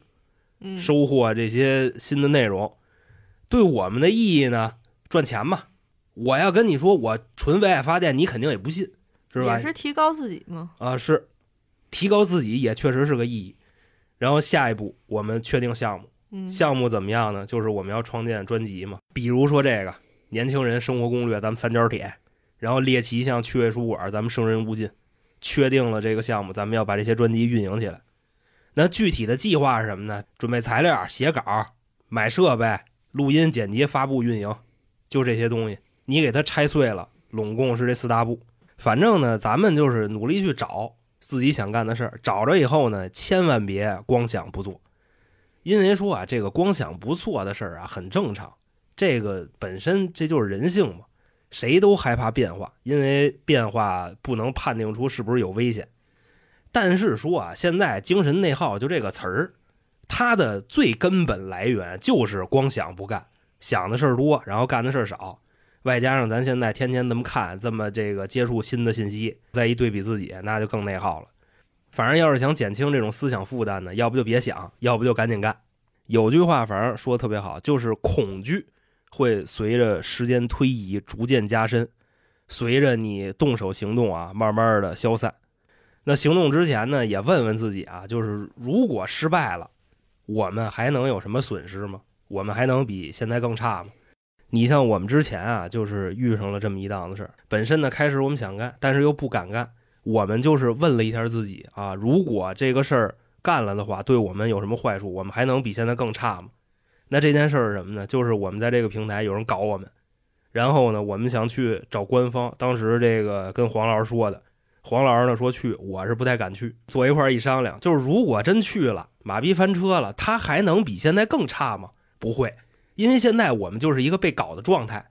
嗯，收获这些新的内容。对我们的意义呢，赚钱嘛。我要跟你说，我纯为爱发电，你肯定也不信，是吧也？是提高自己吗。啊，是提高自己也确实是个意义。然后下一步，我们确定项目，嗯，项目怎么样呢？就是我们要创建专辑嘛，比如说这个年轻人生活攻略，咱们三角铁，然后猎奇像趣味书馆，咱们生人勿近，确定了这个项目，咱们要把这些专辑运营起来。那具体的计划是什么呢？准备材料、写稿、买设备、录音、剪辑、发布、运营，就这些东西。你给它拆碎了，拢共是这四大步。反正呢，咱们就是努力去找自己想干的事儿，找着以后呢，千万别光想不做。因为说啊，这个光想不错的事儿啊，很正常。这个本身这就是人性嘛，谁都害怕变化，因为变化不能判定出是不是有危险。但是说啊，现在精神内耗就这个词儿，它的最根本来源就是光想不干，想的事儿多，然后干的事儿少，外加上咱现在天天这么看，这么这个接触新的信息，再一对比自己，那就更内耗了。反正要是想减轻这种思想负担呢，要不就别想，要不就赶紧干。有句话反正说的特别好，就是恐惧会随着时间推移逐渐加深，随着你动手行动啊，慢慢的消散。那行动之前呢，也问问自己啊，就是如果失败了，我们还能有什么损失吗？我们还能比现在更差吗？你像我们之前啊，就是遇上了这么一档子事儿。本身呢，开始我们想干，但是又不敢干。我们就是问了一下自己啊，如果这个事儿干了的话，对我们有什么坏处？我们还能比现在更差吗？那这件事儿是什么呢？就是我们在这个平台有人搞我们，然后呢，我们想去找官方。当时这个跟黄老师说的，黄老师呢说去，我是不太敢去。坐一块儿一商量，就是如果真去了，马逼翻车了，他还能比现在更差吗？不会，因为现在我们就是一个被搞的状态。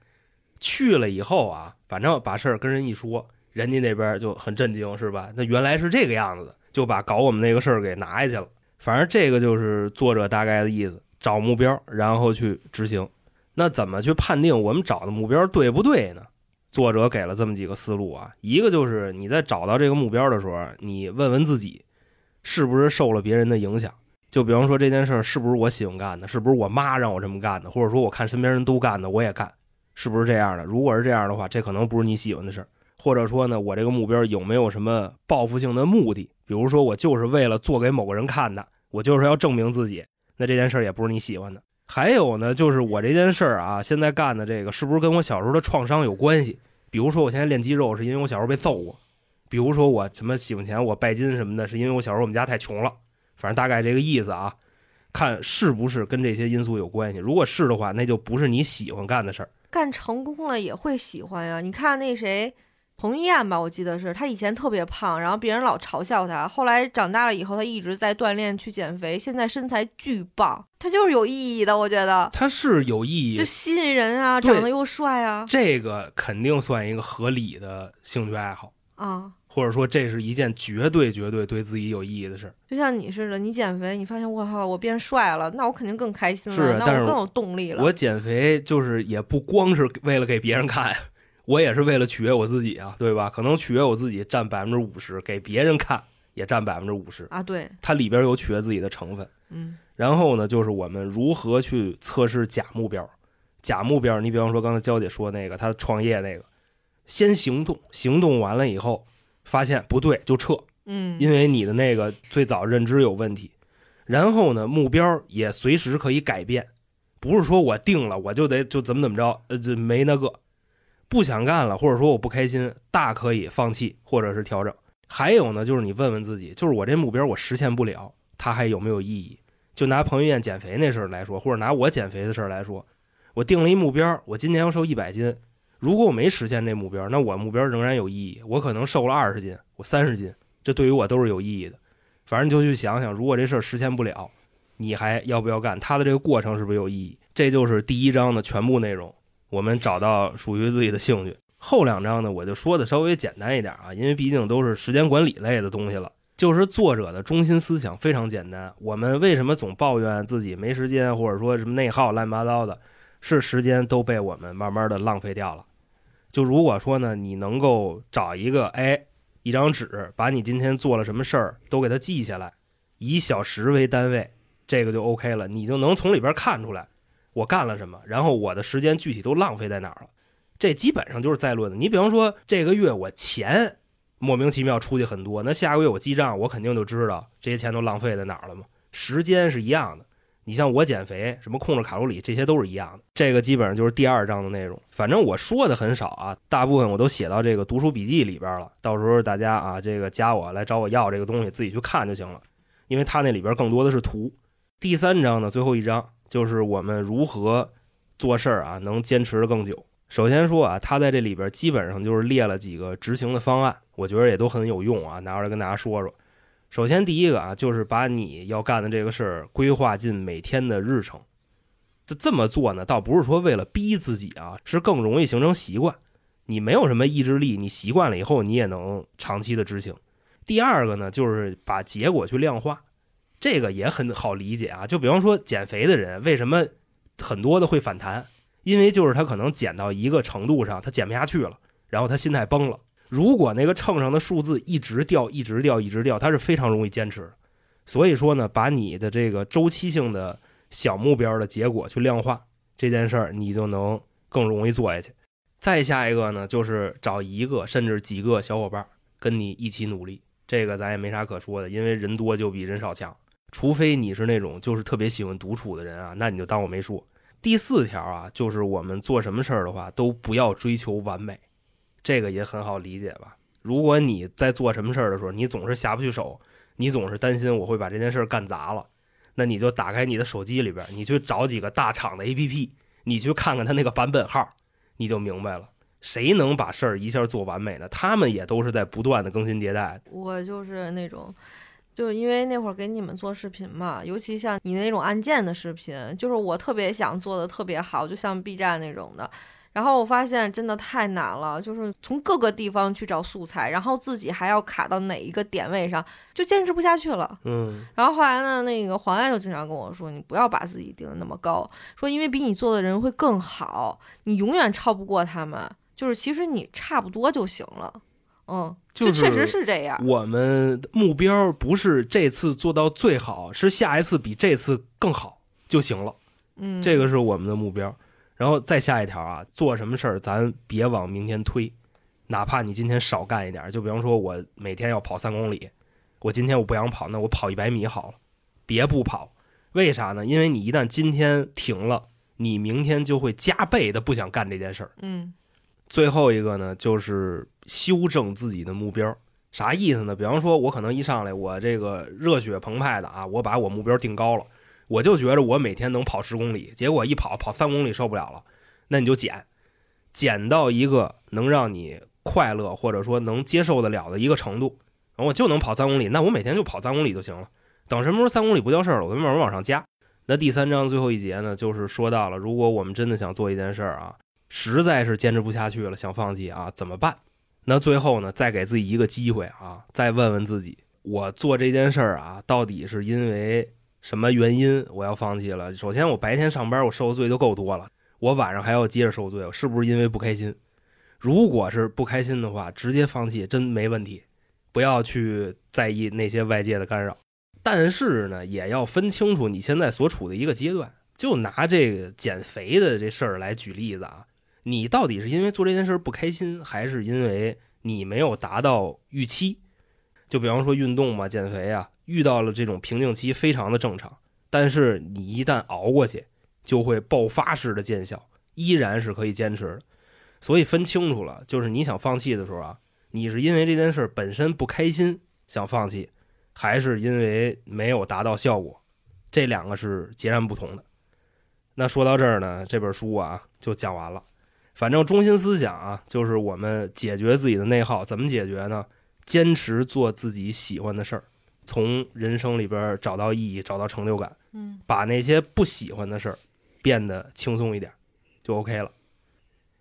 去了以后啊，反正把事儿跟人一说，人家那边就很震惊，是吧？那原来是这个样子的，就把搞我们那个事儿给拿下去了。反正这个就是作者大概的意思，找目标，然后去执行。那怎么去判定我们找的目标对不对呢？作者给了这么几个思路啊，一个就是你在找到这个目标的时候，你问问自己，是不是受了别人的影响？就比方说这件事儿是不是我喜欢干的，是不是我妈让我这么干的，或者说我看身边人都干的，我也干，是不是这样的？如果是这样的话，这可能不是你喜欢的事儿。或者说呢，我这个目标有没有什么报复性的目的？比如说我就是为了做给某个人看的，我就是要证明自己，那这件事儿也不是你喜欢的。还有呢，就是我这件事儿啊，现在干的这个是不是跟我小时候的创伤有关系？比如说我现在练肌肉是因为我小时候被揍过，比如说我什么喜欢钱，我拜金什么的，是因为我小时候我们家太穷了。反正大概这个意思啊。看是不是跟这些因素有关系。如果是的话，那就不是你喜欢干的事儿。干成功了也会喜欢呀。你看那谁，彭于晏吧，我记得是他以前特别胖，然后别人老嘲笑他，后来长大了以后，他一直在锻炼去减肥，现在身材巨棒，他就是有意义的，我觉得他是有意义就，吸引人啊，长得又帅啊，这个肯定算一个合理的兴趣爱好，啊。或者说这是一件绝对绝对对自己有意义的事儿。就像你似的，你减肥，你发现我靠，我变帅了，那我肯定更开心了，那是但是我更有动力了。我减肥就是也不光是为了给别人看，我也是为了取悦我自己啊，对吧？可能取悦我自己占百分之五十，给别人看也占百分之五十，啊，对，它里边有取悦自己的成分。嗯然后呢，就是我们如何去测试假目标。假目标，你比方说刚才娇姐说那个，她创业那个，先行动，行动完了以后，发现不对就撤，嗯，因为你的那个最早认知有问题。然后呢，目标也随时可以改变，不是说我定了我就得就怎么怎么着，呃，这没那个，不想干了，或者说我不开心，大可以放弃或者是调整。还有呢，就是你问问自己，就是我这目标我实现不了，它还有没有意义？就拿彭于晏减肥那事儿来说，或者拿我减肥的事儿来说，我定了一目标，我今年要瘦一百斤，如果我没实现这目标，那我目标仍然有意义，我可能瘦了二十斤，我三十斤，这对于我都是有意义的。反正你就去想想，如果这事儿实现不了，你还要不要干？它的这个过程是不是有意义？这就是第一章的全部内容。我们找到属于自己的兴趣。后两章呢，我就说的稍微简单一点啊，因为毕竟都是时间管理类的东西了。就是作者的中心思想非常简单。我们为什么总抱怨自己没时间，或者说什么内耗乱七八糟的？是时间都被我们慢慢的浪费掉了。就如果说呢，你能够找一个哎一张纸，把你今天做了什么事儿都给它记下来，以小时为单位，这个就 OK 了。你就能从里边看出来我干了什么，然后我的时间具体都浪费在哪儿了。这基本上就是在论的。你比方说这个月我钱莫名其妙出去很多，那下个月我记账，我肯定就知道这些钱都浪费在哪儿了嘛。时间是一样的。你像我减肥，什么控制卡路里，这些都是一样的。这个基本上就是第二章的内容。反正我说的很少啊，大部分我都写到这个读书笔记里边了。到时候大家啊，这个加我来找我要这个东西，自己去看就行了，因为它那里边更多的是图。第三章呢，最后一章就是我们如何做事儿啊，能坚持的更久。首先说啊，他在这里边基本上就是列了几个执行的方案，我觉得也都很有用啊，拿出来跟大家说说。首先第一个啊，就是把你要干的这个事儿规划进每天的日程。这这么做呢，倒不是说为了逼自己啊，是更容易形成习惯。你没有什么意志力，你习惯了以后，你也能长期的执行。第二个呢，就是把结果去量化，这个也很好理解啊。就比方说减肥的人，为什么很多的会反弹？因为就是他可能减到一个程度上，他减不下去了，然后他心态崩了。如果那个秤上的数字一直掉，一直掉，一直掉，他是非常容易坚持。所以说呢，把你的这个周期性的小目标的结果去量化，这件事儿你就能更容易做下去。再下一个呢，就是找一个甚至几个小伙伴跟你一起努力。这个咱也没啥可说的，因为人多就比人少强。除非你是那种就是特别喜欢独处的人啊，那你就当我没说。第四条啊，就是我们做什么事儿的话，都不要追求完美。这个也很好理解吧？如果你在做什么事儿的时候，你总是下不去手，你总是担心我会把这件事儿干砸了，那你就打开你的手机里边，你去找几个大厂的 APP，你去看看它那个版本号，你就明白了。谁能把事儿一下做完美呢？他们也都是在不断的更新迭代。我就是那种，就因为那会儿给你们做视频嘛，尤其像你那种案件的视频，就是我特别想做的特别好，就像 B 站那种的。然后我发现真的太难了，就是从各个地方去找素材，然后自己还要卡到哪一个点位上，就坚持不下去了。嗯，然后后来呢，那个黄爱就经常跟我说，你不要把自己定的那么高，说因为比你做的人会更好，你永远超不过他们，就是其实你差不多就行了。嗯，就确实是这样。我们目标不是这次做到最好，是下一次比这次更好就行了。嗯，这个是我们的目标。然后再下一条啊，做什么事儿咱别往明天推，哪怕你今天少干一点，就比方说我每天要跑三公里，我今天我不想跑，那我跑一百米好了，别不跑。为啥呢？因为你一旦今天停了，你明天就会加倍的不想干这件事儿。嗯最后一个呢，就是修正自己的目标。啥意思呢？比方说，我可能一上来我这个热血澎湃的啊，我把我目标定高了，我就觉着我每天能跑十公里，结果一跑跑三公里受不了了，那你就减，减到一个能让你快乐或者说能接受得了的一个程度，然后我就能跑三公里，那我每天就跑三公里就行了。等什么时候三公里不叫事儿了，我就慢慢往上加。那第三章最后一节呢，就是说到了，如果我们真的想做一件事儿啊，实在是坚持不下去了，想放弃啊，怎么办？那最后呢，再给自己一个机会啊，再问问自己，我做这件事儿啊，到底是因为什么原因我要放弃了？首先，我白天上班我受的罪就够多了，我晚上还要接着受罪，是不是因为不开心？如果是不开心的话，直接放弃真没问题，不要去在意那些外界的干扰。但是呢，也要分清楚你现在所处的一个阶段。就拿这个减肥的这事儿来举例子啊，你到底是因为做这件事不开心，还是因为你没有达到预期？就比方说运动嘛，减肥啊，遇到了这种瓶颈期，非常的正常。但是你一旦熬过去，就会爆发式的见效，依然是可以坚持的。所以分清楚了，就是你想放弃的时候啊，你是因为这件事本身不开心想放弃，还是因为没有达到效果？这两个是截然不同的。那说到这儿呢，这本书啊就讲完了。反正中心思想啊，就是我们解决自己的内耗，怎么解决呢？坚持做自己喜欢的事儿，从人生里边找到意义，找到成就感。嗯，把那些不喜欢的事儿变得轻松一点，就 OK 了。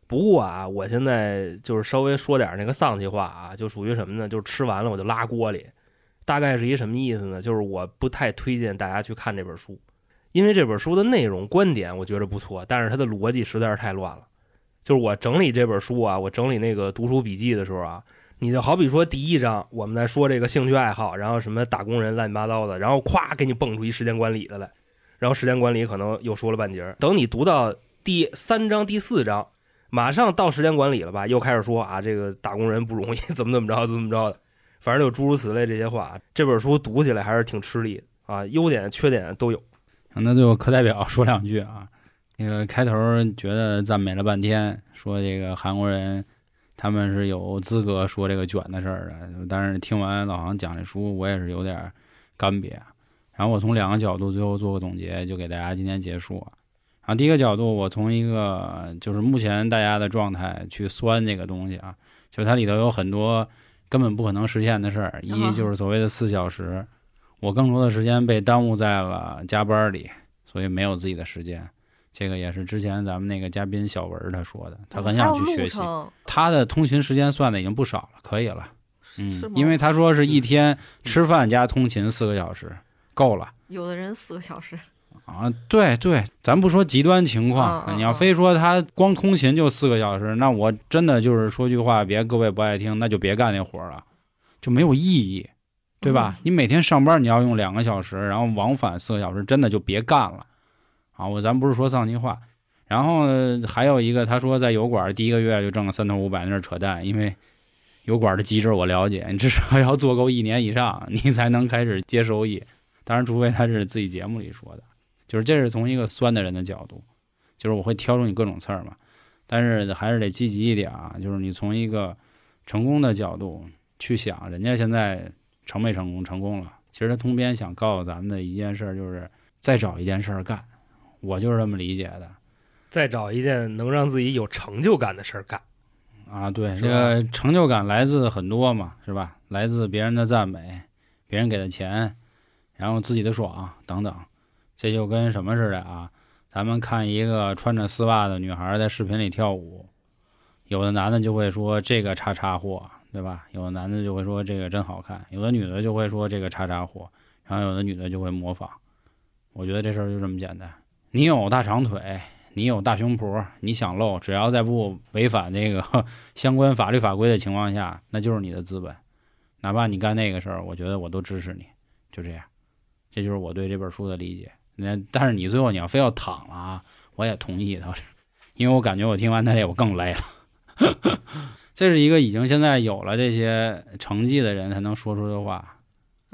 不过啊，我现在就是稍微说点那个丧气话啊，就属于什么呢？就是吃完了我就拉锅里。大概是一什么意思呢？就是我不太推荐大家去看这本书。因为这本书的内容观点我觉得不错，但是它的逻辑实在是太乱了。就是我整理这本书啊，我整理那个读书笔记的时候啊，你就好比说第一章我们在说这个兴趣爱好，然后什么打工人乱七八糟的，然后咵给你蹦出一时间管理的来，然后时间管理可能又说了半截儿。等你读到第三章、第四章，马上到时间管理了吧，又开始说啊这个打工人不容易，怎么怎么着，怎么怎么着的，反正就诸如此类这些话。这本书读起来还是挺吃力啊，优点缺点都有。那最后课代表说两句啊，那个开头觉得赞美了半天，说这个韩国人他们是有资格说这个卷的事儿的，但是听完老航讲这书，我也是有点干瘪。然后我从两个角度最后做个总结，就给大家今天结束。然后第一个角度，我从一个就是目前大家的状态去酸这个东西啊，就它里头有很多根本不可能实现的事儿，一就是所谓的四小时。我更多的时间被耽误在了加班里，所以没有自己的时间。这个也是之前咱们那个嘉宾小文他说的，他很想去学习。他的通勤时间算的已经不少了，可以了。嗯，因为他说是一天吃饭加通勤四个小时够了。有的人四个小时 啊，对对，咱不说极端情况，你要非说他光通勤就四个小时，那我真的就是说句话，别各位不爱听，那就别干那活了，就没有意义。对吧？你每天上班你要用两个小时，然后往返四个小时，真的就别干了啊！我咱不是说丧气话。然后还有一个，他说在油管第一个月就挣了三头五百，那是扯淡。因为油管的机制我了解，你至少要做够一年以上，你才能开始接收益。当然，除非他是自己节目里说的，就是这是从一个酸的人的角度，就是我会挑出你各种刺儿嘛。但是还是得积极一点啊，就是你从一个成功的角度去想，人家现在。成没成功？成功了。其实他通篇想告诉咱们的一件事，就是再找一件事干。我就是这么理解的。再找一件能让自己有成就感的事儿干。啊，对，这个成就感来自很多嘛，是吧？来自别人的赞美，别人给的钱，然后自己的爽等等。这就跟什么似的啊？咱们看一个穿着丝袜的女孩在视频里跳舞，有的男的就会说这个叉叉货。对吧？有的男的就会说这个真好看，有的女的就会说这个叉叉货，然后有的女的就会模仿。我觉得这事儿就这么简单。你有大长腿，你有大胸脯，你想露，只要在不违反那个 相关法律法规的情况下，那就是你的资本。哪怕你干那个事儿，我觉得我都支持你。就这样，这就是我对这本书的理解。那但是你最后你要非要躺了啊，我也同意倒是，因为我感觉我听完他这我更累了。这是一个已经现在有了这些成绩的人才能说出的话，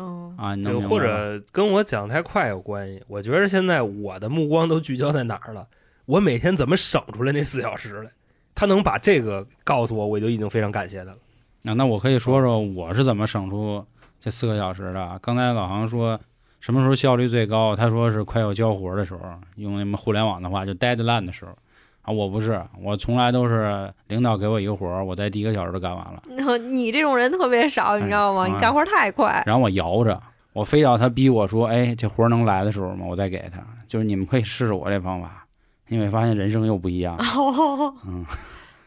嗯啊，对或者跟我讲太快有关系。我觉得现在我的目光都聚焦在哪儿了？我每天怎么省出来那四小时来？他能把这个告诉我，我就已经非常感谢他了。啊那我可以说说我是怎么省出这四个小时的。刚才老航说，什么时候效率最高？他说是快要交活的时候，用那么互联网的话就 deadline 的时候。啊，我不是，我从来都是领导给我一个活儿，我在第一个小时都干完了，然后你这种人特别少，你知道吗？哎你干活太快。然后我摇着，我非要他逼我说，哎，这活儿能来的时候吗，我再给他。就是你们可以试试我这方法，你会发现人生又不一样。哦，嗯，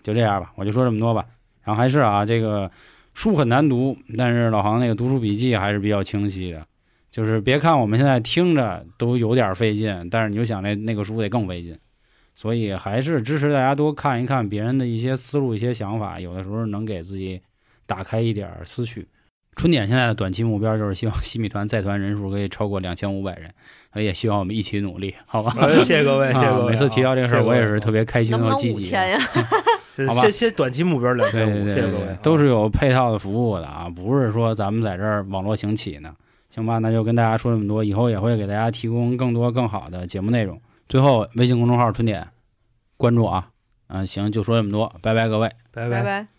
就这样吧，我就说这么多吧。然后还是啊，这个书很难读，但是老航那个读书笔记还是比较清晰的。就是别看我们现在听着都有点费劲，但是你就想那那个书得更费劲，所以还是支持大家多看一看别人的一些思路、一些想法，有的时候能给自己打开一点思绪。春点现在的短期目标就是希望西米团在团人数可以超过两千五百人，也希望我们一起努力，好吧？呃谢谢各位，谢谢各位每次提到这个事儿，我也是特别开心和积极的。五千呀？是好吧先先短期目标两千五，对对对对谢谢各位，，都是有配套的服务的啊，不是说咱们在这儿网络行乞呢。行吧，那就跟大家说这么多，以后也会给大家提供更多更好的节目内容。最后，微信公众号“春点”关注啊，嗯，行，就说这么多，拜拜各位。拜拜拜。